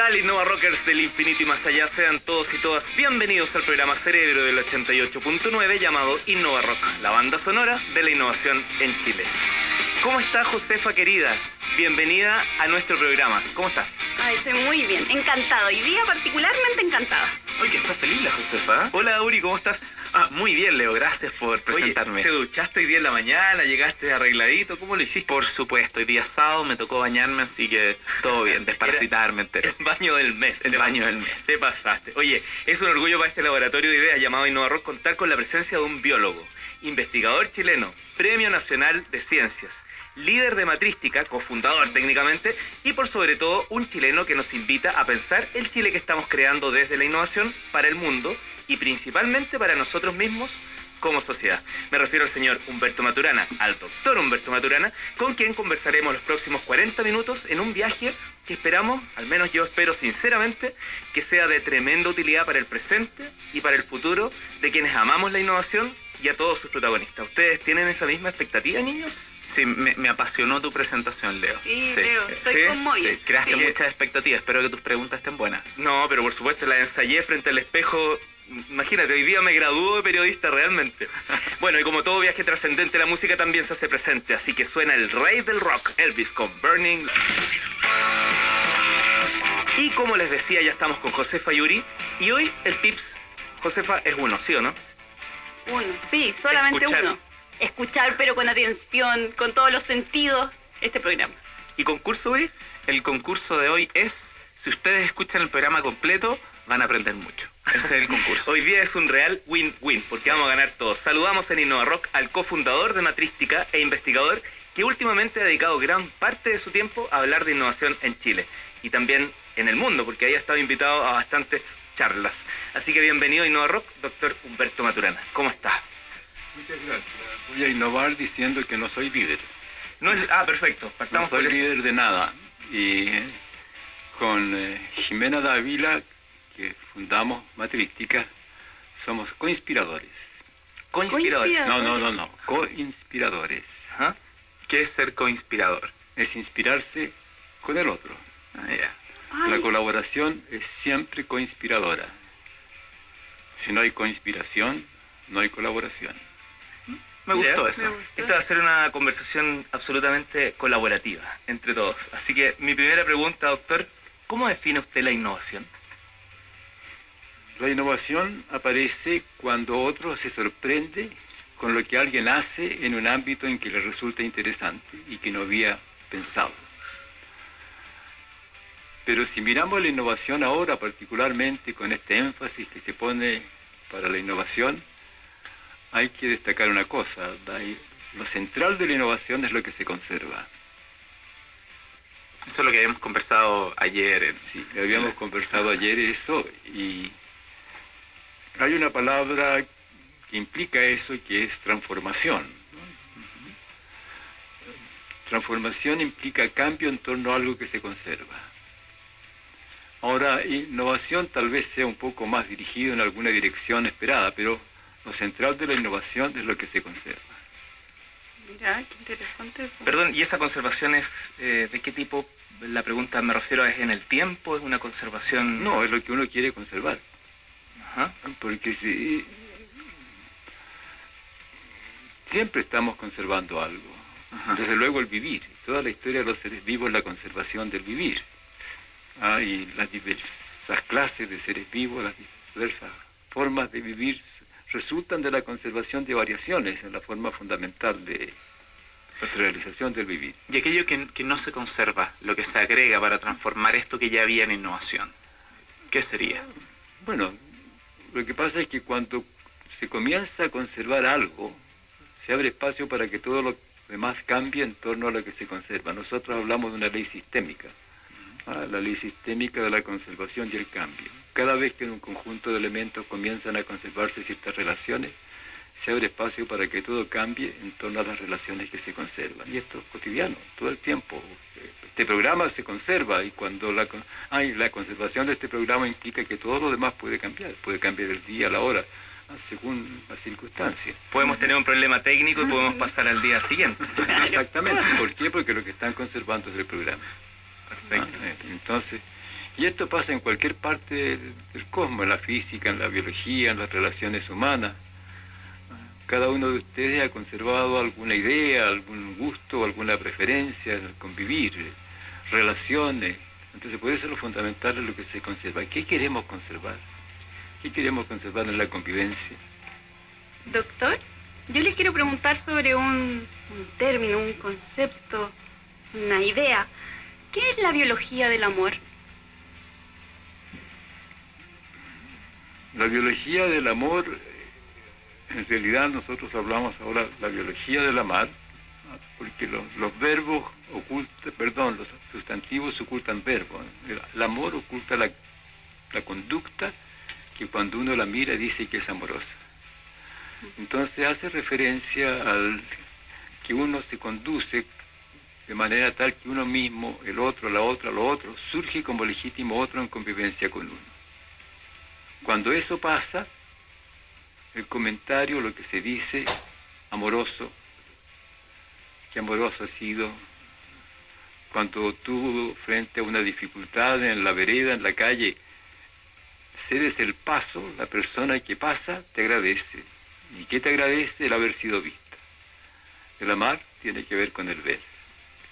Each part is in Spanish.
tal, Innova Rockers del infinito y más allá? Sean todos y todas bienvenidos al programa Cerebro del 88.9 llamado Innova Rock, la banda sonora de la innovación en Chile. ¿Cómo está Josefa querida? Bienvenida a nuestro programa. ¿Cómo estás? Ay, estoy muy bien, encantado. Hoy día particularmente encantada. Oye, está feliz la Josefa. Hola Uri, ¿cómo estás? Ah, muy bien, Leo, gracias por presentarme. Oye, ¿te duchaste hoy día en la mañana? ¿Llegaste arregladito? ¿Cómo lo hiciste? Por supuesto, hoy día sábado me tocó bañarme, así que todo bien, desparasitarme entero. El baño del mes. El baño del mes. Te pasaste. Oye, es un orgullo para este laboratorio de ideas llamado InnovaRock contar con la presencia de un biólogo, investigador chileno, Premio Nacional de Ciencias, líder de matrística, cofundador técnicamente, y por sobre todo un chileno que nos invita a pensar el Chile que estamos creando desde la innovación para el mundo y principalmente para nosotros mismos como sociedad. Me refiero al señor Humberto Maturana, al doctor Humberto Maturana, con quien conversaremos los próximos 40 minutos en un viaje que esperamos, al menos yo espero sinceramente, que sea de tremenda utilidad para el presente y para el futuro de quienes amamos la innovación y a todos sus protagonistas. ¿Ustedes tienen esa misma expectativa, niños? Sí, me, me apasionó tu presentación, Leo. Sí, Leo, estoy ¿Sí? Sí, creaste Sí. muchas expectativas, espero que tus preguntas estén buenas. No, pero por supuesto la ensayé frente al espejo. Imagínate, hoy día me graduó de periodista realmente. Bueno, y como todo viaje trascendente, la música también se hace presente, así que suena el rey del rock, Elvis, con Burning. Y como les decía, ya estamos con Josefa Yuri, y hoy el tips, Josefa, es uno, ¿sí o no? Uno, sí, solamente Escuchar. uno. Escuchar, pero con atención, con todos los sentidos, este programa. ¿Y concurso, Yuri? El concurso de hoy es, si ustedes escuchan el programa completo, van a aprender mucho. Ese es el concurso. Hoy día es un real win-win, porque vamos a ganar todos. Saludamos en Innova Rock al cofundador de Matrística e investigador que últimamente ha dedicado gran parte de su tiempo a hablar de innovación en Chile y también en el mundo, porque ahí ha estado invitado a bastantes charlas. Así que bienvenido a Innova Rock, doctor Humberto Maturana. ¿Cómo está? Muchas gracias. Voy a innovar diciendo que no soy líder. No es- ah, perfecto. No Partamos por soy eso. líder de nada. Y con eh, Jimena Dávila, que fundamos Matrística, somos coinspiradores. Coinspiradores. No, no, no, no. Coinspiradores. Ajá. ¿Qué es ser coinspirador? Es inspirarse con el otro. Ah, ya. Ay, La colaboración es siempre coinspiradora. Si no hay coinspiración, no hay colaboración. Me gustó Ya. eso. me gustó. Esta va a ser una conversación absolutamente colaborativa entre todos. Así que mi primera pregunta, doctor, ¿cómo define usted la innovación? La innovación aparece cuando otro se sorprende con lo que alguien hace en un ámbito en que le resulta interesante y que no había pensado. Pero si miramos la innovación ahora, particularmente con este énfasis que se pone para la innovación, hay que destacar una cosa. Lo central de la innovación es lo que se conserva. Eso es lo que habíamos conversado ayer. Sí, habíamos conversado ayer eso y hay una palabra que implica eso que es transformación. ¿no? Transformación implica cambio en torno a algo que se conserva. Ahora, innovación tal vez sea un poco más dirigido en alguna dirección esperada, pero lo central de la innovación es lo que se conserva. Mira, qué interesante eso. Perdón, ¿y esa conservación es eh, de qué tipo? La pregunta me refiero es en el tiempo, es una conservación... No, es lo que uno quiere conservar. Ajá. Porque si siempre estamos conservando algo. Ajá. Desde luego el vivir. Toda la historia de los seres vivos es la conservación del vivir. Ah, y las diversas clases de seres vivos, las diversas formas de vivir resultan de la conservación de variaciones en la forma fundamental de realización del vivir. Y aquello que, que no se conserva, lo que se agrega para transformar esto que ya había en innovación. ¿Qué sería? Bueno, lo que pasa es que cuando se comienza a conservar algo, se abre espacio para que todo lo demás cambie en torno a lo que se conserva. Nosotros hablamos de una ley sistémica, ah, la ley sistémica de la conservación y el cambio. Cada vez que en un conjunto de elementos comienzan a conservarse ciertas relaciones, se abre espacio para que todo cambie en torno a las relaciones que se conservan. Y esto es cotidiano, todo el tiempo. Este programa se conserva y cuando la, ay, la conservación de este programa implica que todo lo demás puede cambiar, puede cambiar el día, la hora, según las circunstancias. Podemos tener un problema técnico y podemos pasar al día siguiente. Exactamente. ¿Por qué? Porque lo que están conservando es el programa. Perfecto. Ah, eh, Entonces, Y esto pasa en cualquier parte del, del cosmos, en la física, en la biología, en las relaciones humanas. Cada uno de ustedes ha conservado alguna idea, algún gusto, alguna preferencia al convivir, relaciones. Entonces, por eso lo fundamental es lo que se conserva. ¿Qué queremos conservar? ¿Qué queremos conservar en la convivencia? Doctor, yo le quiero preguntar sobre un, un término, un concepto, una idea. ¿Qué es la biología del amor? La biología del amor, en realidad nosotros hablamos ahora la biología amar, ¿no? porque los, verbos ocultan, perdón, los sustantivos ocultan verbos. El, el amor oculta la, la conducta que cuando uno la mira dice que es amorosa. Entonces hace referencia al que uno se conduce de manera tal que uno mismo, el otro, la otra, lo otro, surge como legítimo otro en convivencia con uno. Cuando eso pasa, el comentario, lo que se dice, amoroso, que amoroso ha sido cuando tú frente a una dificultad en la vereda, en la calle, cedes el paso, la persona que pasa te agradece. ¿Y qué te agradece? El haber sido vista. El amar tiene que ver con el ver,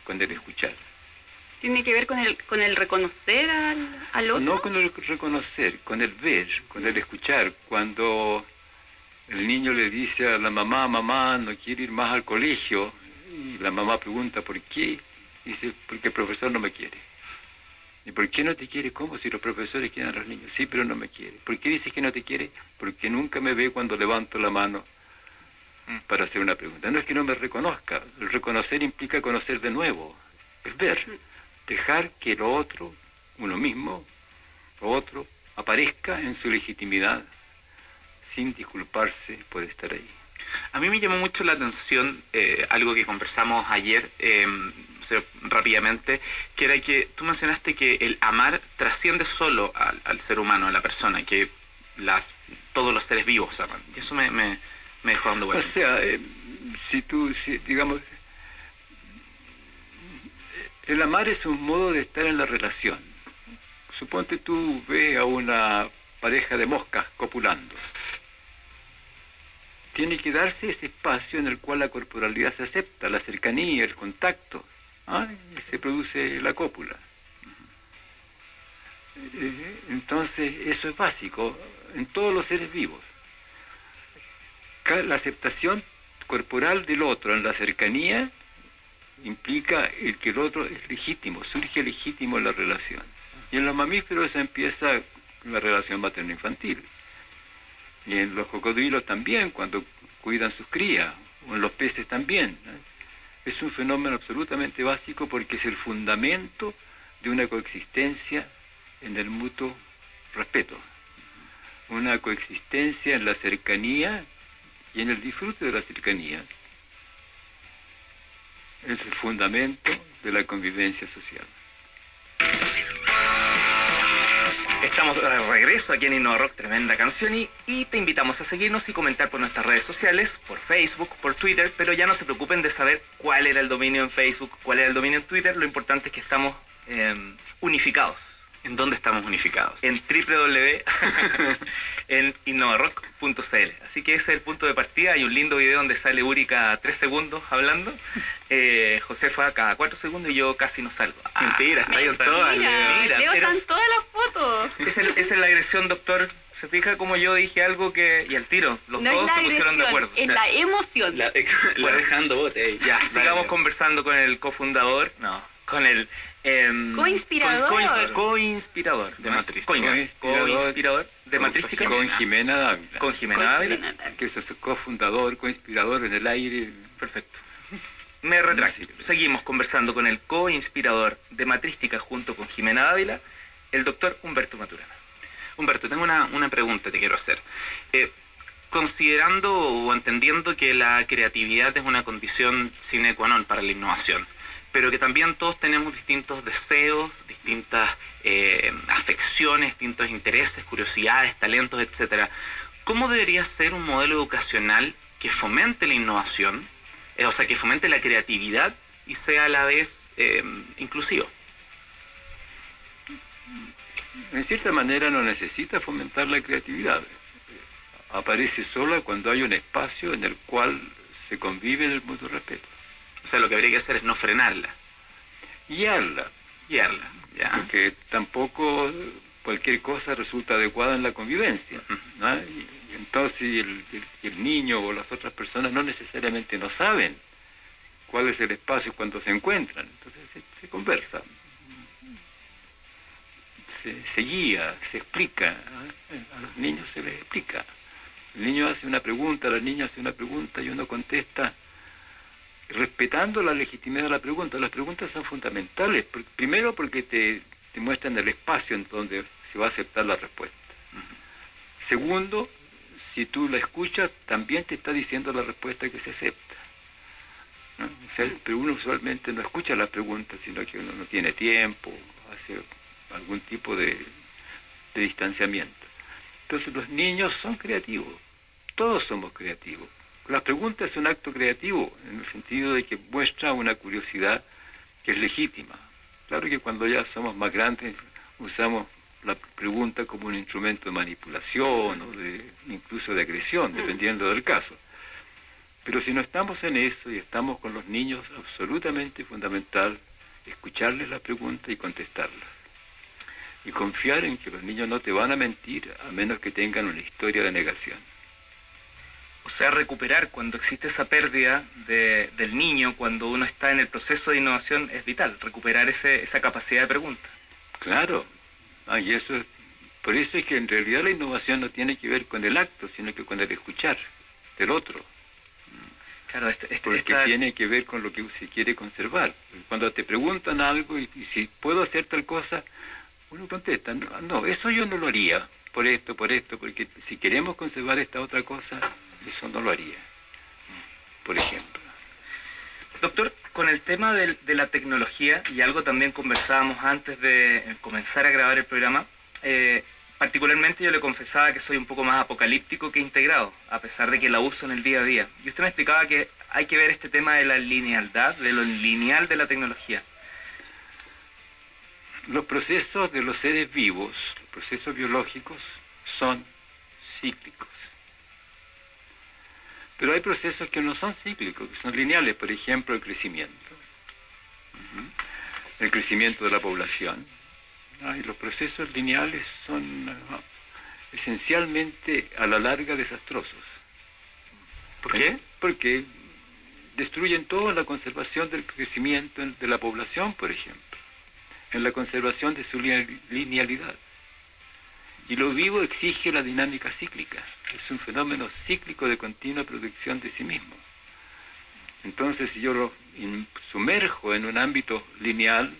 con el escuchar. ¿Tiene que ver con el, con el reconocer al, al otro? No con el reconocer, con el ver, con el escuchar. Cuando el niño le dice a la mamá, mamá, no quiere ir más al colegio, y la mamá pregunta por qué, dice, porque el profesor no me quiere. ¿Y por qué no te quiere? ¿Cómo? Si los profesores quieren a los niños. Sí, pero no me quiere. ¿Por qué dices que no te quiere? Porque nunca me ve cuando levanto la mano para hacer una pregunta. No es que no me reconozca. El reconocer implica conocer de nuevo. Es ver. Dejar que lo otro, uno mismo, lo otro, aparezca en su legitimidad sin disculparse por estar ahí. A mí me llamó mucho la atención eh, algo que conversamos ayer eh, rápidamente, que era que tú mencionaste que el amar trasciende solo al, al, ser humano, a la persona, que las todos los seres vivos aman. Y eso me, me, me dejó dando vueltas. O sea, eh, si tú, si, digamos, el amar es un modo de estar en la relación. Suponte tú ves a una pareja de moscas copulando tiene que darse ese espacio en el cual la corporalidad se acepta, la cercanía, el contacto, ¿ah? y se produce la cópula. Eh, entonces, eso es básico en todos los seres vivos. La aceptación corporal del otro en la cercanía implica el que el otro es legítimo, surge legítimo en la relación. Y en los mamíferos empieza la relación materno-infantil. Y en los cocodrilos también, cuando cuidan sus crías, o en los peces también. Es un fenómeno absolutamente básico porque es el fundamento de una coexistencia en el mutuo respeto. Una coexistencia en la cercanía y en el disfrute de la cercanía. Es el fundamento de la convivencia social. Estamos de regreso aquí en Innova Rock, tremenda canción, y, te invitamos a seguirnos y comentar por nuestras redes sociales, por Facebook, por Twitter, pero ya no se preocupen de saber cuál era el dominio en Facebook, cuál era el dominio en Twitter, lo importante es que estamos eh, unificados. ¿En dónde estamos unificados? En www en innovarock.cl. Así que ese es el punto de partida. Hay un lindo video donde sale Uri cada tres segundos hablando. Eh, Josefa cada cuatro segundos y yo casi no salgo. Ah, mentira, está ahí Mira, todas. mira, Leo pero- están todas las fotos. Esa es, esa es la agresión, doctor. Se fija como yo dije algo que... Y al tiro, los no dos se pusieron de acuerdo. es la emoción. La, la dejando bote ahí. Ya, sigamos conversando con el cofundador, no, con el... em, Coinspirador. coins- Coinspirador. De Coinspirador de Con Matrística. Con Jimena Dávila, Con Jimena Dávila. que es su cofundador, coinspirador en el aire. Perfecto. Me retracto. Seguimos conversando con el co-inspirador de Matrística junto con Jimena Ávila, el doctor Humberto Maturana. Humberto, tengo una, una pregunta que te quiero hacer. Eh, considerando o entendiendo que la creatividad es una condición sine qua non para la innovación, pero que también todos tenemos distintos deseos, distintas eh, afecciones, distintos intereses, curiosidades, talentos, etcétera. ¿Cómo debería ser un modelo educacional que fomente la innovación, eh, o sea, que fomente la creatividad y sea a la vez eh, inclusivo? en cierta manera no necesita fomentar la creatividad. Aparece sola cuando hay un espacio en el cual se convive en el mutuo respeto. O sea, lo que habría que hacer es no frenarla. Guiarla. Guiarla, ya. Porque tampoco cualquier cosa resulta adecuada en la convivencia. ¿no? Y entonces el, el- el niño o las otras personas no necesariamente no saben cuál es el espacio cuando se encuentran. Entonces se, se conversa, se, se guía, se explica. ¿eh? A los niños se les explica. El niño hace una pregunta, la niña hace una pregunta y uno contesta respetando la legitimidad de la pregunta. Las preguntas son fundamentales. Pr- Primero porque te, te muestran el espacio en donde se va a aceptar la respuesta. Segundo, si tú la escuchas, también te está diciendo la respuesta que se acepta. ¿no? O sea, pero uno usualmente no escucha la pregunta, sino que uno no tiene tiempo, hace algún tipo de, de distanciamiento. Entonces los niños son creativos, todos somos creativos. La pregunta es un acto creativo, en el sentido de que muestra una curiosidad que es legítima. Claro que cuando ya somos más grandes usamos la pregunta como un instrumento de manipulación o de, incluso de agresión, dependiendo del caso. Pero si no estamos en eso y estamos con los niños, absolutamente fundamental escucharles la pregunta y contestarla. Y confiar en que los niños no te van a mentir a menos que tengan una historia de negación. O sea, recuperar cuando existe esa pérdida de- del niño, cuando uno está en el proceso de innovación, es vital. Recuperar ese- esa capacidad de pregunta. Claro, ah, y eso es, por eso es que en realidad la innovación no tiene que ver con el acto, sino que con el escuchar del otro, Claro, este, este- porque esta- tiene que ver con lo que se quiere conservar. Cuando te preguntan algo y, y si puedo hacer tal cosa, uno contesta, no, no, eso yo no lo haría, por esto, por esto, porque si queremos conservar esta otra cosa, eso no lo haría, por ejemplo. Doctor, con el tema de la tecnología, y algo también conversábamos antes de comenzar a grabar el programa, eh, particularmente yo le confesaba que soy un poco más apocalíptico que integrado, a pesar de que la uso en el día a día. Y usted me explicaba que hay que ver este tema de la linealidad, de lo lineal de la tecnología. Los procesos de los seres vivos, los procesos biológicos, son cíclicos. Pero hay procesos que no son cíclicos, que son lineales, por ejemplo, el crecimiento. El crecimiento de la población. Ah, y los procesos lineales son ah, esencialmente a la larga desastrosos. ¿Por qué? Porque destruyen todo en la conservación del crecimiento de la población, por ejemplo, en la conservación de su line- linealidad. Y lo vivo exige la dinámica cíclica, es un fenómeno cíclico de continua producción de sí mismo. Entonces, si yo lo sumerjo en un ámbito lineal,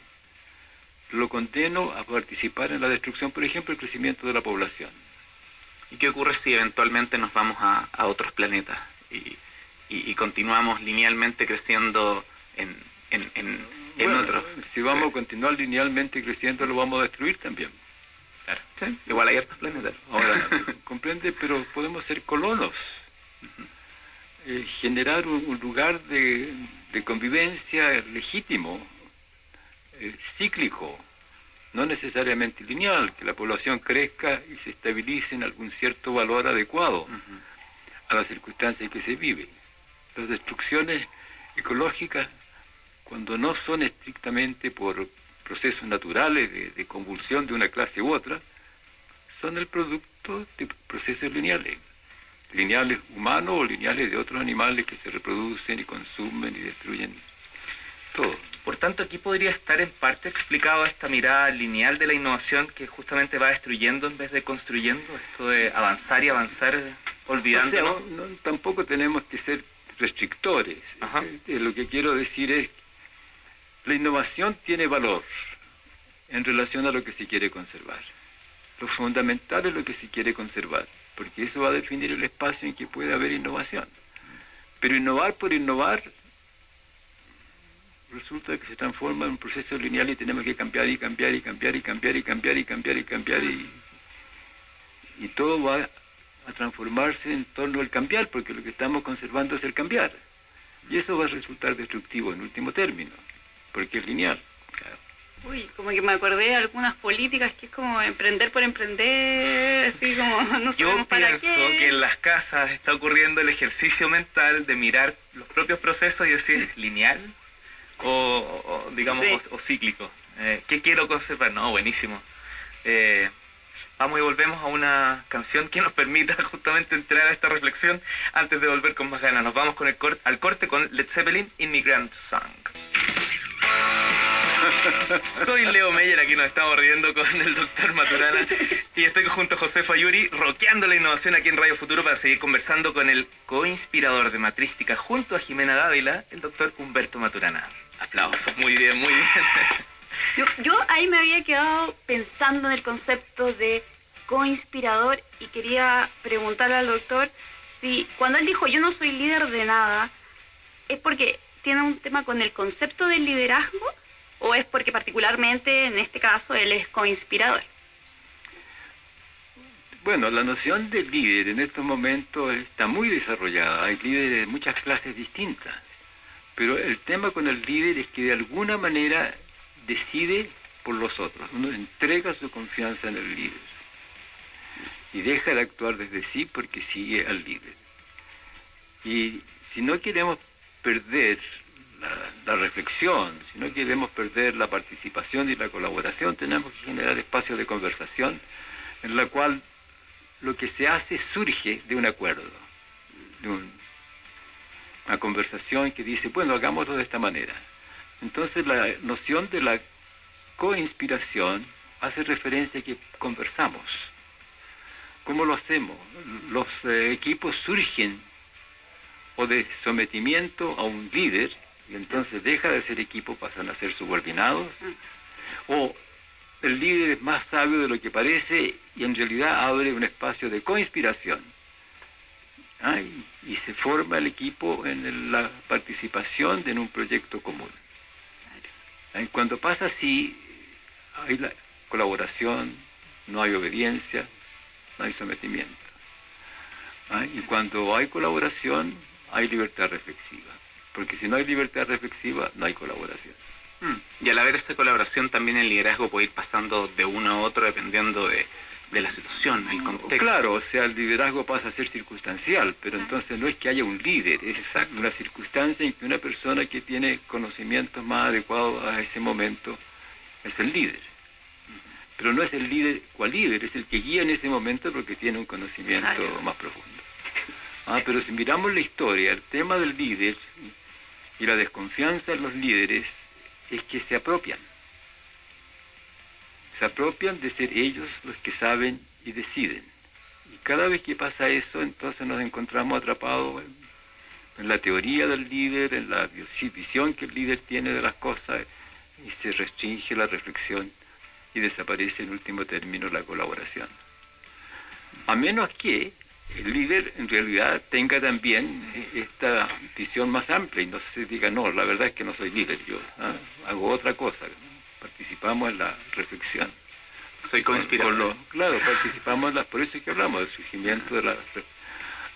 lo condeno a participar en la destrucción, por ejemplo, el crecimiento de la población. ¿Y qué ocurre si eventualmente nos vamos a, a otros planetas y, y- y continuamos linealmente creciendo en, en, en, en Bueno, otros? Si vamos a continuar linealmente creciendo, lo vamos a destruir también. Claro. Sí, igual hay hartos planetas. Ahora, comprende, pero podemos ser colonos, Eh, generar un, un lugar de, de convivencia legítimo, eh, cíclico, no necesariamente lineal, que la población crezca y se estabilice en algún cierto valor adecuado a las circunstancias en que se vive. Las destrucciones ecológicas, cuando no son estrictamente por procesos naturales de, de convulsión de una clase u otra, son el producto de procesos lineales, lineales humanos o lineales de otros animales que se reproducen y consumen y destruyen todo. Por tanto, aquí podría estar en parte explicado esta mirada lineal de la innovación que justamente va destruyendo en vez de construyendo, esto de avanzar y avanzar O sea, olvidándonos. no- no- tampoco tenemos que ser restrictores. Ajá. Eh, eh, lo que quiero decir es, la innovación tiene valor en relación a lo que se quiere conservar. Lo fundamental es lo que se quiere conservar, porque eso va a definir el espacio en que puede haber innovación. Pero innovar por innovar resulta que se transforma en un proceso lineal y tenemos que cambiar y cambiar y cambiar y cambiar y cambiar y cambiar y cambiar y, todo va a transformarse en torno al cambiar, porque lo que estamos conservando es el cambiar. Y eso va a resultar destructivo en último término, porque es lineal. Uy, como que me acordé de algunas políticas que es como emprender por emprender, así como no Yo para pienso qué. que en las casas está ocurriendo el ejercicio mental de mirar los propios procesos y decir, ¿lineal? O, o, digamos, Sí. o, o cíclico. Eh, ¿Qué quiero conservar? No, buenísimo. Eh, vamos y volvemos a una canción que nos permita justamente entrar a esta reflexión antes de volver con más ganas. Nos vamos con el cor- al corte con Led Zeppelin, Immigrant Song. Soy Leo Meyer, aquí nos estamos riendo con el doctor Maturana y estoy junto a José Fayuri roqueando la innovación aquí en Radio Futuro para seguir conversando con el co-inspirador de Matrística junto a Jimena Dávila, el doctor Humberto Maturana. Aplausos, muy bien, muy bien. Yo, yo ahí me había quedado pensando en el concepto de co-inspirador y quería preguntarle al doctor si cuando él dijo yo no soy líder de nada, ¿es porque tiene un tema con el concepto del liderazgo o es porque particularmente en este caso él es co-inspirador? Bueno, la noción de líder en estos momentos está muy desarrollada. Hay líderes de muchas clases distintas. Pero el tema con el líder es que de alguna manera decide por los otros. Uno entrega su confianza en el líder. Y deja de actuar desde sí porque sigue al líder. Y si no queremos perder la, reflexión, si no queremos perder la participación y la colaboración, tenemos que generar espacios de conversación en la cual lo que se hace surge de un acuerdo, de un- una conversación que dice, bueno, hagámoslo de esta manera. Entonces la noción de la coinspiración hace referencia a que conversamos. ¿Cómo lo hacemos? Los eh, equipos surgen o de sometimiento a un líder, y entonces deja de ser equipo, pasan a ser subordinados, o el líder es más sabio de lo que parece y en realidad abre un espacio de coinspiración. Y, se forma el equipo en la participación en un proyecto común. Cuando pasa así, hay la colaboración, no hay obediencia, no hay sometimiento. Y cuando hay colaboración, hay libertad reflexiva. Porque si no hay libertad reflexiva, no hay colaboración. Mm. Y al haber esa colaboración también el liderazgo puede ir pasando de uno a otro dependiendo de, de la situación, el contexto. Claro, o sea, el liderazgo pasa a ser circunstancial, pero Ah. entonces no es que haya un líder, es Exacto. una circunstancia en que una persona que tiene conocimientos más adecuados a ese momento es el líder. Pero no es el líder cual líder, es el que guía en ese momento porque tiene un conocimiento Claro. más profundo. Ah, pero si miramos la historia, el tema del líder y la desconfianza en los líderes es que se apropian. Se apropian de ser ellos los que saben y deciden. Y cada vez que pasa eso, entonces nos encontramos atrapados en, la teoría del líder, en la vi- visión que el líder tiene de las cosas, y se restringe la reflexión y desaparece en último término la colaboración. A menos que el líder en realidad tenga también eh, esta visión más amplia y no se diga, no, la verdad es que no soy líder, yo ah, hago otra cosa, participamos en la reflexión. Soy Con- co-inspirador. con lo- claro, participamos, en la- por eso es que hablamos del surgimiento de la re-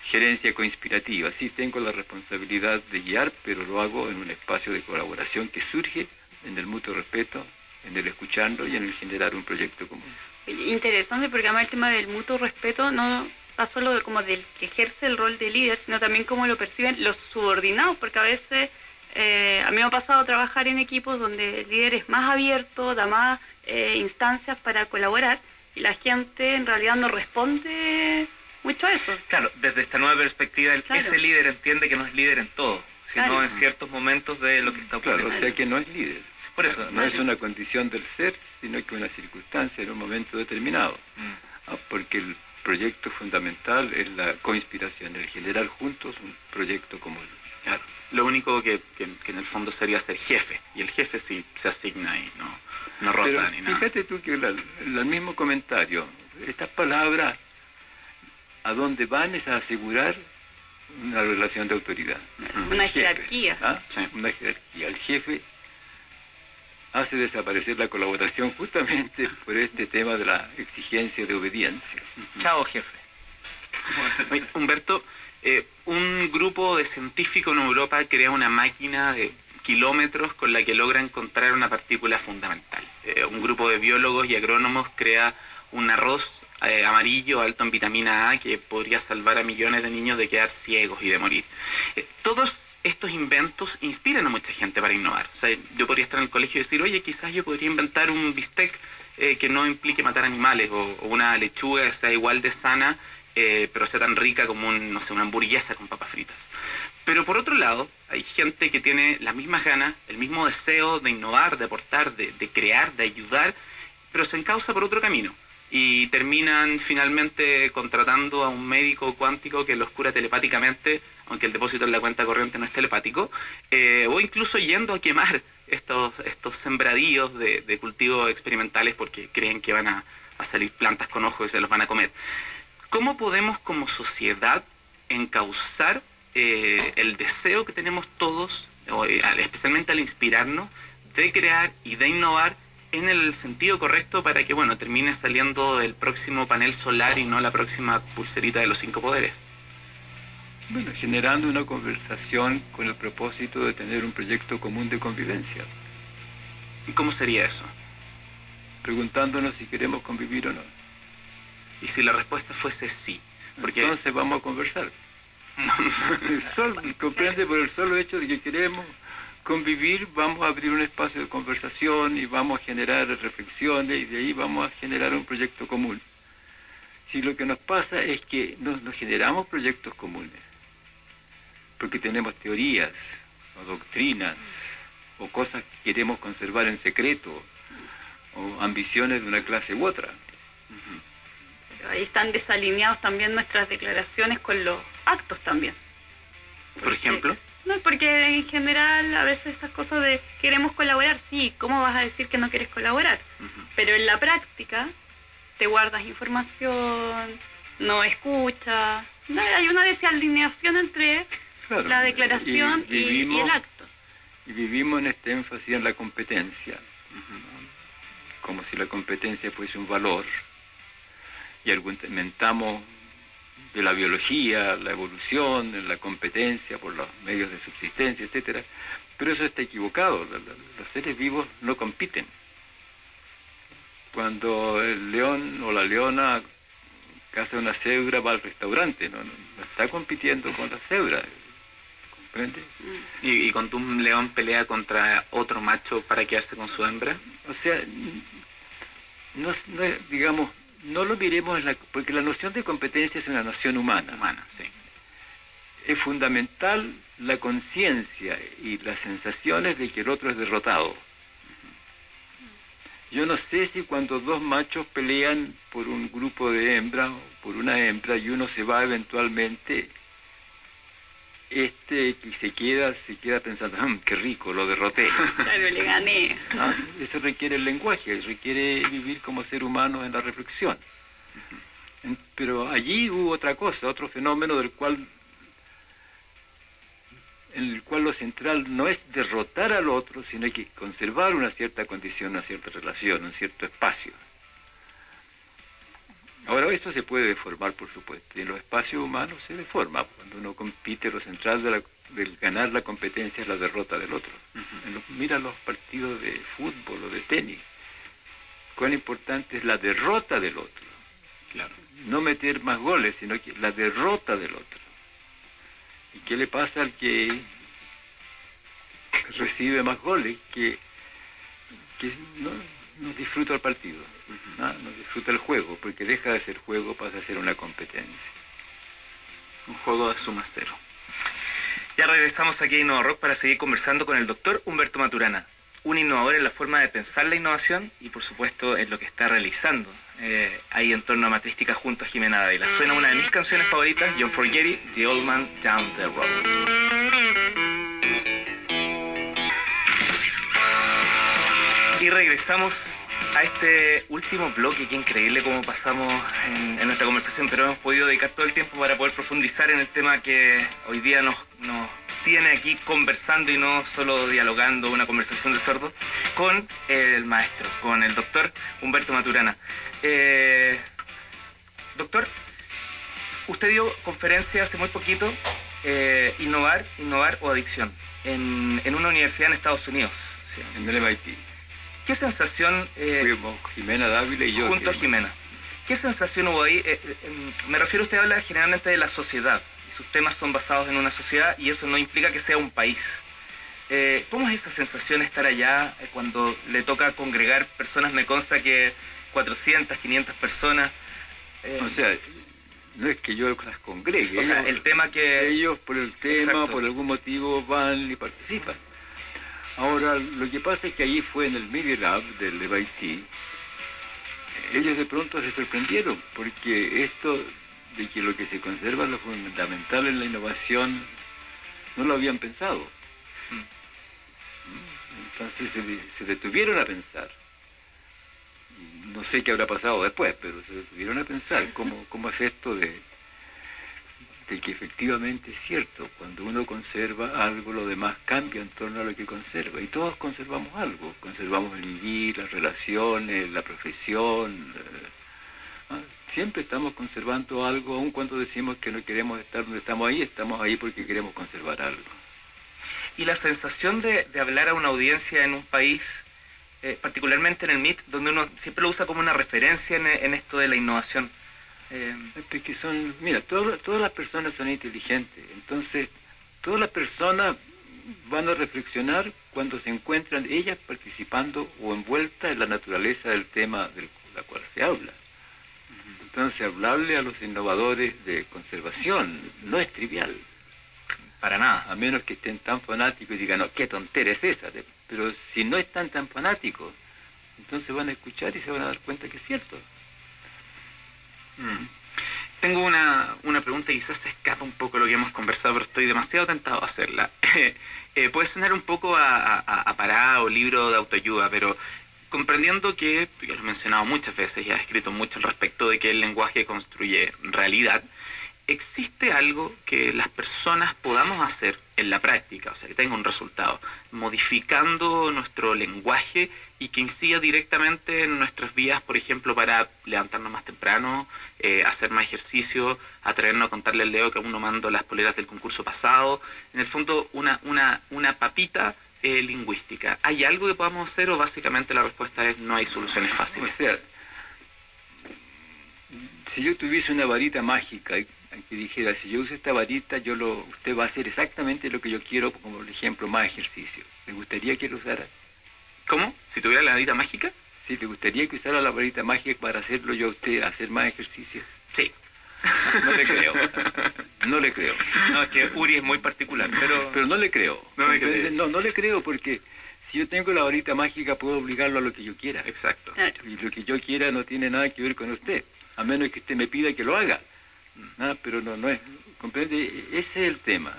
gerencia coinspirativa. Sí tengo la responsabilidad de guiar, pero lo hago en un espacio de colaboración que surge en el mutuo respeto, en el escuchando y en el generar un proyecto común. Interesante porque además el tema del mutuo respeto no va solo de como del que ejerce el rol de líder, sino también cómo lo perciben los subordinados, porque a veces eh, a mí me ha pasado trabajar en equipos donde el líder es más abierto, da más eh, instancias para colaborar y la gente en realidad no responde mucho a eso. Claro, desde esta nueva perspectiva, el- Claro. ese líder entiende que no es líder en todo, sino Claro. en ciertos momentos de lo que está ocurriendo. Claro, o sea que no es líder. Por eso, No es una condición del ser, sino que una circunstancia en un momento determinado. Mm. Ah, porque el proyecto fundamental es la coinspiración, el generar juntos un proyecto común. Claro. Lo único que, que- que en el fondo sería ser jefe. Y el jefe sí se asigna y no, no rota Pero ni nada. fíjate tú que el mismo comentario, estas palabras a dónde van es a asegurar una relación de autoridad. Una jefe, jerarquía. ¿ah? Sí. Una jerarquía. El jefe hace desaparecer la colaboración justamente por este tema de la exigencia de obediencia. Chao, jefe. Oye, Humberto, eh, un grupo de científicos en Europa crea una máquina de kilómetros con la que logra encontrar una partícula fundamental. eh, un grupo de biólogos y agrónomos crea un arroz eh, amarillo alto en vitamina A que podría salvar a millones de niños de quedar ciegos y de morir. Todos estos inventos inspiran a mucha gente para innovar. O sea, yo podría estar en el colegio y decir, oye, quizás yo podría inventar un bistec que no implique matar animales o, una lechuga que sea igual de sana, pero sea tan rica como un, no sé, una hamburguesa con papas fritas. Pero por otro lado, hay gente que tiene las mismas ganas, el mismo deseo de innovar, de aportar, de, crear, de ayudar, pero se encausa por otro camino. Y terminan finalmente contratando a un médico cuántico que los cura telepáticamente, aunque el depósito en la cuenta corriente no es telepático, eh, o incluso yendo a quemar estos, estos sembradíos de, cultivos experimentales porque creen que van a, salir plantas con ojos y se los van a comer. ¿Cómo podemos como sociedad encauzar eh, el deseo que tenemos todos, eh, especialmente al inspirarnos, de crear y de innovar en el sentido correcto para que, bueno, termine saliendo el próximo panel solar y no la próxima pulserita de los cinco poderes. Bueno, generando una conversación con el propósito de tener un proyecto común de convivencia. ¿Y cómo sería eso? Preguntándonos si queremos convivir o no. ¿Y si la respuesta fuese sí? Porque... Entonces vamos a conversar. comprende por el solo hecho de que queremos convivir, vamos a abrir un espacio de conversación y vamos a generar reflexiones y de ahí vamos a generar un proyecto común. Si lo que nos pasa es que nos, generamos proyectos comunes, porque tenemos teorías o doctrinas o cosas que queremos conservar en secreto o ambiciones de una clase u otra ahí están desalineados también nuestras declaraciones con los actos también. Por ejemplo. No, porque en general a veces estas cosas de queremos colaborar, sí, ¿cómo vas a decir que no quieres colaborar? Pero en la práctica te guardas información, no escuchas, hay una desalineación entre la declaración y, el acto. Y vivimos en este énfasis en la competencia, como si la competencia fuese un valor y argumentamos de la biología, la evolución, la competencia por los medios de subsistencia, etcétera, pero eso está equivocado. Los seres vivos no compiten. Cuando el león o la leona caza una cebra va al restaurante, no, está compitiendo con la cebra. ¿Comprende? ¿Y, ¿Y cuando un león pelea contra otro macho para quedarse con su hembra? O sea, no, no digamos, no lo miremos, porque la noción de competencia es una noción humana. Humana, sí. Es fundamental la conciencia y las sensaciones de que el otro es derrotado. Yo no sé si cuando dos machos pelean por un grupo de hembras o por una hembra y uno se va eventualmente, este que se queda, se queda pensando, mm, qué rico, lo derroté. Claro, le gané. Ah, eso requiere el lenguaje, requiere vivir como ser humano en la reflexión. Pero allí hubo otra cosa, otro fenómeno del cual en el cual lo central no es derrotar al otro, sino que conservar una cierta condición, una cierta relación, un cierto espacio. Ahora, esto se puede deformar, por supuesto, y en los espacios humanos se deforma. Cuando uno compite, lo central de del ganar la competencia es la derrota del otro. mira los partidos de fútbol o de tenis. Cuán importante es la derrota del otro. Claro. No meter más goles, sino que la derrota del otro. ¿Y qué le pasa al que recibe más goles? Que, que no, no disfruta el partido, ¿no? disfruta el juego, porque deja de ser juego, pasa a ser una competencia. Un juego de suma cero. Ya regresamos aquí a Innova Rock para seguir conversando con el doctor Humberto Maturana, un innovador en la forma de pensar la innovación y por supuesto en lo que está realizando eh, ahí en torno a Matrística junto a Jimena Dávila. Suena una de mis canciones favoritas, John Forgetty, The Old Man Down the Road. Y regresamos a este último bloque, qué increíble cómo pasamos en, nuestra conversación, pero hemos podido dedicar todo el tiempo para poder profundizar en el tema que hoy día nos, tiene aquí conversando y no solo dialogando una conversación de sordos, con el maestro, con el doctor Humberto Maturana. Eh, doctor, usted dio conferencia hace muy poquito, eh, Innovar, Innovar o Adicción, en, una universidad en Estados Unidos. en el MIT ¿Qué sensación... Eh, Jimena Dávila y yo. Junto a Jimena. ¿Qué sensación hubo ahí? Eh, eh, me refiero, usted habla generalmente de la sociedad, y sus temas son basados en una sociedad y eso no implica que sea un país. ¿Cómo es esa sensación estar allá cuando le toca congregar personas? Me consta que 400, 500 personas. o sea, no es que yo las congregue. O sea, el tema que... Ellos por el tema, por algún motivo van y participan. Ahora, lo que pasa es que ahí fue en el Media Lab del MIT, ellos de pronto se sorprendieron, porque esto de que lo que se conserva, lo fundamental en la innovación, no lo habían pensado. Entonces se, detuvieron a pensar. No sé qué habrá pasado después, pero se detuvieron a pensar cómo, cómo es esto de, de que efectivamente es cierto, cuando uno conserva algo, lo demás cambia en torno a lo que conserva. Y todos conservamos algo, conservamos el vivir, las relaciones, la profesión. Eh. Siempre estamos conservando algo, aun cuando decimos que no queremos estar donde estamos ahí, estamos ahí porque queremos conservar algo. Y la sensación de, hablar a una audiencia en un país, eh, particularmente en el MIT, donde uno siempre lo usa como una referencia en esto de la innovación, eh, que son, mira, todas las personas son inteligentes, entonces todas las personas van a reflexionar cuando se encuentran ellas participando o envueltas en la naturaleza del tema del la cual se habla. Entonces, hablarle a los innovadores de conservación no es trivial. Para nada. A menos que estén tan fanáticos y digan, no, qué tontera es esa. Pero si no están tan fanáticos, entonces van a escuchar y se van a dar cuenta que es cierto. Mm. Tengo una, una pregunta quizás se escapa un poco lo que hemos conversado, pero estoy demasiado tentado a hacerla. eh, puede sonar un poco a, a, parado, libro de autoayuda, pero comprendiendo que, ya lo he mencionado muchas veces y has escrito mucho al respecto de que el lenguaje construye realidad, ¿existe algo que las personas podamos hacer en la práctica, o sea, que tenga un resultado, modificando nuestro lenguaje y que incida directamente en nuestras vías, por ejemplo, para levantarnos más temprano, eh, hacer más ejercicio, atrevernos a contarle al Leo que aún no mando las poleras del concurso pasado, en el fondo una, una, una papita eh, lingüística. ¿Hay algo que podamos hacer o básicamente la respuesta es no hay soluciones fáciles? O sea, si yo tuviese una varita mágica que dijera, si yo uso esta varita, yo lo, usted va a hacer exactamente lo que yo quiero, como por ejemplo, más ejercicio. ¿Le gustaría que lo usara? ¿Cómo? ¿Si tuviera la varita mágica? Sí, ¿le gustaría que usara la varita mágica para hacerlo yo a usted, hacer más ejercicio? Sí. No le creo. No le creo. No, es que Uri es muy particular, pero... Pero no le creo. No, no, no le creo porque si yo tengo la varita mágica puedo obligarlo a lo que yo quiera. Exacto. Y lo que yo quiera no tiene nada que ver con usted, a menos que usted me pida que lo haga. Ah, pero no, no es. ¿Comprende? Ese es el tema.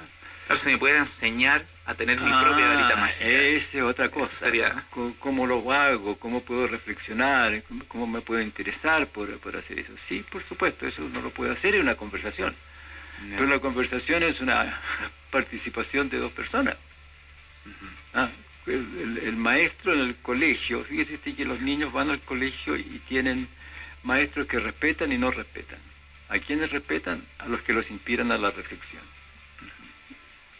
Claro, se me puede enseñar a tener mi propia varita ah, mágica. Esa es otra cosa. Sería... ¿Cómo, lo hago? ¿Cómo puedo reflexionar? ¿Cómo, me puedo interesar por, por, hacer eso? Sí, por supuesto, eso uno lo puede hacer en una conversación. Pero la conversación es una participación de dos personas. ah, el, el, maestro en el colegio, fíjese que los niños van al colegio y tienen maestros que respetan y no respetan. ¿A quiénes respetan? A los que los inspiran a la reflexión.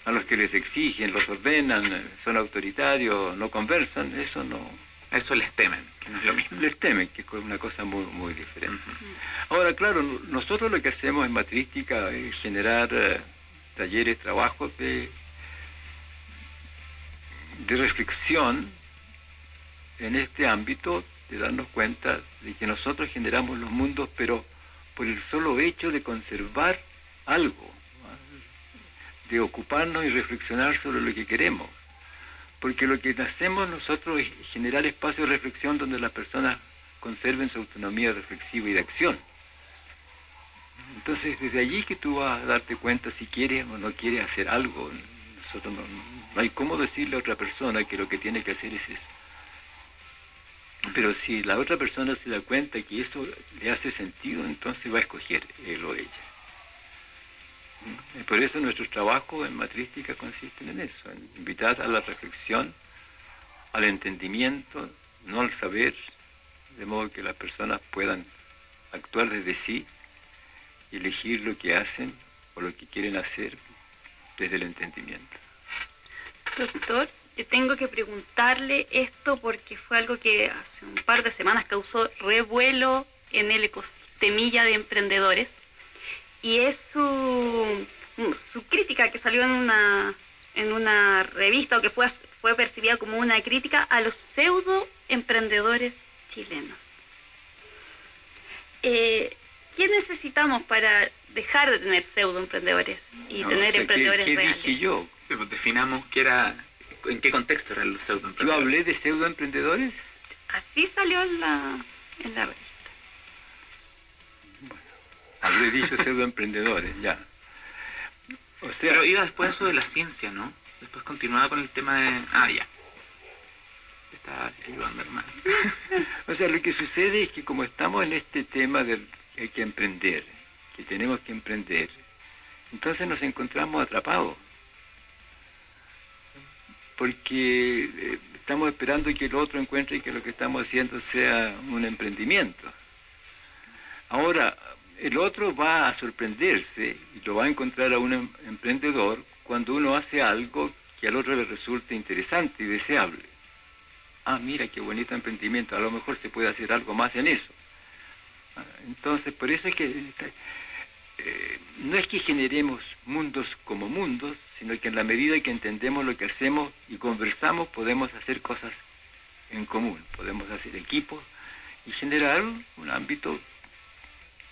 A los que les exigen, los ordenan, son autoritarios, no conversan, eso no... Eso les temen, que no es lo mismo. Les temen, que es una cosa muy, muy diferente. Ahora, claro, nosotros lo que hacemos en matrística es generar eh, talleres, trabajos de, de reflexión en este ámbito, de darnos cuenta de que nosotros generamos los mundos, pero por el solo hecho de conservar algo, de ocuparnos y reflexionar sobre lo que queremos. Porque lo que hacemos nosotros es generar espacio de reflexión donde las personas conserven su autonomía reflexiva y de acción. Entonces, desde allí que tú vas a darte cuenta si quieres o no quieres hacer algo. Nosotros no, no hay cómo decirle a otra persona que lo que tiene que hacer es eso. Pero si la otra persona se da cuenta que eso le hace sentido, entonces va a escoger él o ella. Por eso nuestros trabajos en matrística consisten en eso, en invitar a la reflexión, al entendimiento, no al saber, de modo que las personas puedan actuar desde sí y elegir lo que hacen o lo que quieren hacer desde el entendimiento. Doctor, yo tengo que preguntarle esto porque fue algo que hace un par de semanas causó revuelo en el ecosistemilla de emprendedores. Y es su, su crítica que salió en una, en una revista o que fue, fue percibida como una crítica a los pseudo emprendedores chilenos. Eh, ¿Qué necesitamos para dejar de tener pseudo emprendedores y No, tener o sea, ¿qué- emprendedores ¿qué, reales? dije yo? Sí, pues definamos qué era, en qué contexto eran los ¿Yo pseudoemprendedores. hablé de pseudoemprendedores? Así salió en la, en la revista. Habré dicho pseudoemprendedores, ya. O sea, Pero iba después eso de la ciencia, ¿no? Después continuaba con el tema de... Ah, ya. Estaba ayudando, hermano. o sea, lo que sucede es que como estamos en este tema del que hay que emprender, que tenemos que emprender, entonces nos encontramos atrapados. Porque eh, estamos esperando que el otro encuentre que lo que estamos haciendo sea un emprendimiento. Ahora, el otro va a sorprenderse y lo va a encontrar a un em- emprendedor cuando uno hace algo que al otro le resulte interesante y deseable. Ah, mira qué bonito emprendimiento, a lo mejor se puede hacer algo más en eso. Ah, Entonces, por eso es que eh, no es que generemos mundos como mundos, sino que en la medida que entendemos lo que hacemos y conversamos, podemos hacer cosas en común, podemos hacer equipos y generar un ámbito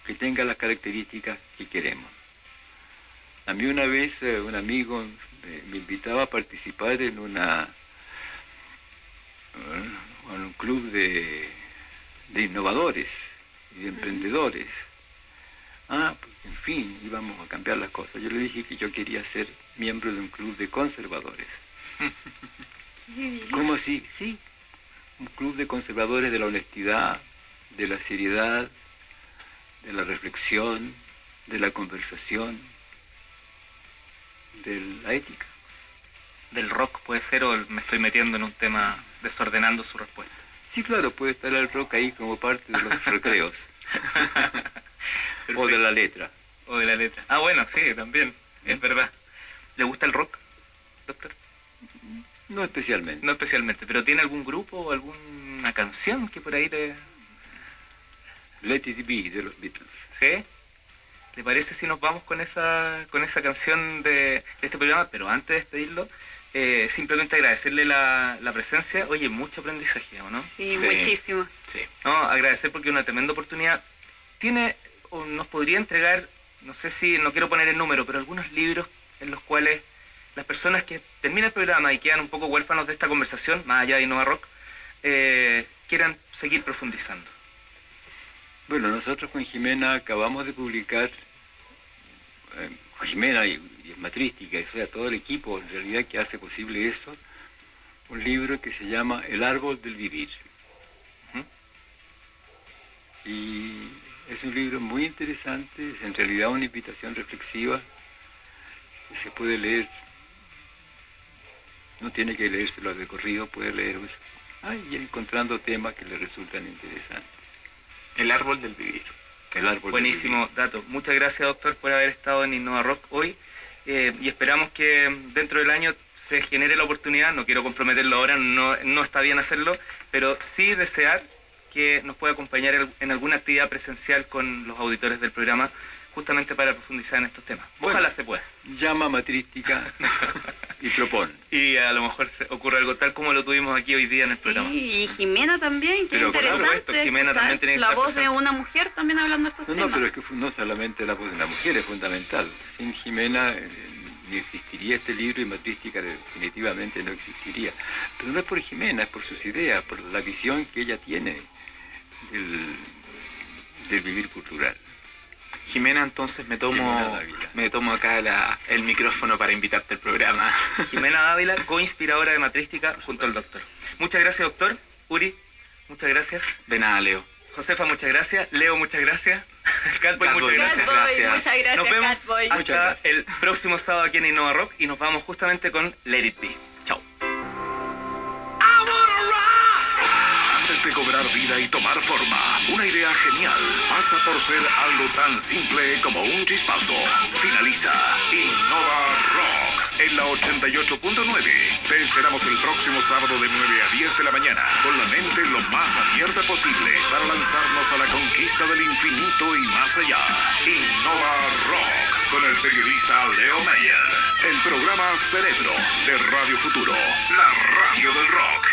que tenga las características que queremos. A mí una vez eh, un amigo eh, me invitaba a participar en una eh, en un club de, de innovadores y de emprendedores. Ah, pues, en fin, íbamos a cambiar las cosas. Yo le dije que yo quería ser miembro de un club de conservadores. ¿Cómo así? Sí, un club de conservadores de la honestidad, de la seriedad, de la reflexión, de la conversación, de la ética. Del rock puede ser o me estoy metiendo en un tema desordenando su respuesta. Sí, claro, puede estar el rock ahí como parte de los recreos, o de la letra. O de la letra. Ah, bueno, sí, también. Es verdad. ¿Le gusta el rock, doctor? No especialmente. No especialmente, pero ¿tiene algún grupo o alguna canción que por ahí le... Let It Be de los Beatles. ¿Sí? ¿Le parece si nos vamos con esa, con esa canción de, de este programa? Pero antes de despedirlo, eh, simplemente agradecerle la, la presencia. Oye, mucho aprendizaje, ¿o no? Sí, Sí. muchísimo. Sí. No, agradecer porque es una tremenda oportunidad. Tiene, o nos podría entregar, no sé si, no quiero poner el número, pero algunos libros en los cuales las personas que terminan el programa y quedan un poco huérfanos de esta conversación, más allá de Innova Rock, eh, quieran seguir profundizando. Bueno, nosotros con Jimena acabamos de publicar, eh, Jimena y, y Matrística, o sea, todo el equipo en realidad que hace posible eso, un libro que se llama El árbol del vivir. Y es un libro muy interesante, es en realidad una invitación reflexiva que se puede leer, no tiene que leérselo de corrido, puede leer y encontrando temas que le resultan interesantes. El árbol del vivir. El árbol del Buenísimo dato. Muchas gracias, doctor, por haber estado en Innova Rock hoy. eh, y esperamos que dentro del año se genere la oportunidad. No quiero comprometerlo ahora, no, está bien hacerlo, pero sí desear que nos pueda acompañar en alguna actividad presencial con los auditores del programa, justamente para profundizar en estos temas. Bueno. Ojalá se pueda. llama matrística y propone. Y a lo mejor se ocurre algo tal como lo tuvimos aquí hoy día en el programa. Sí, y Jimena también, que Pero por interesante. supuesto, Jimena también tiene que La voz de una mujer también hablando de estos No, no, temas. pero es que no solamente la voz de una mujer es fundamental. Sin Jimena eh, ni existiría este libro y matrística definitivamente no existiría. Pero no es por Jimena, es por sus ideas, por la visión que ella tiene del, del vivir cultural. Jimena, entonces me tomo, me tomo acá la- el micrófono para invitarte al programa. Jimena Dávila, co-inspiradora de Matrística, junto al doctor. Muchas gracias, doctor. Uri, muchas gracias. De nada, Leo. Josefa, muchas gracias. Leo, muchas gracias. Catboy, Catboy, muchas gracias. Catboy, gracias. Muchas gracias, Nos vemos Catboy. Hasta el próximo sábado aquí en Innova Rock y nos vamos justamente con Let It Be. De cobrar vida y tomar forma, una idea genial pasa por ser algo tan simple como un chispazo. Finaliza Innova Rock, en la 88.9. Te esperamos el próximo sábado de 9 a 10 de la mañana, con la mente lo más abierta posible para lanzarnos a la conquista del infinito y más allá. Innova Rock, con el periodista Leo Mayer. El programa Cerebro de Radio Futuro, la radio del rock.